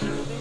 Hallelujah.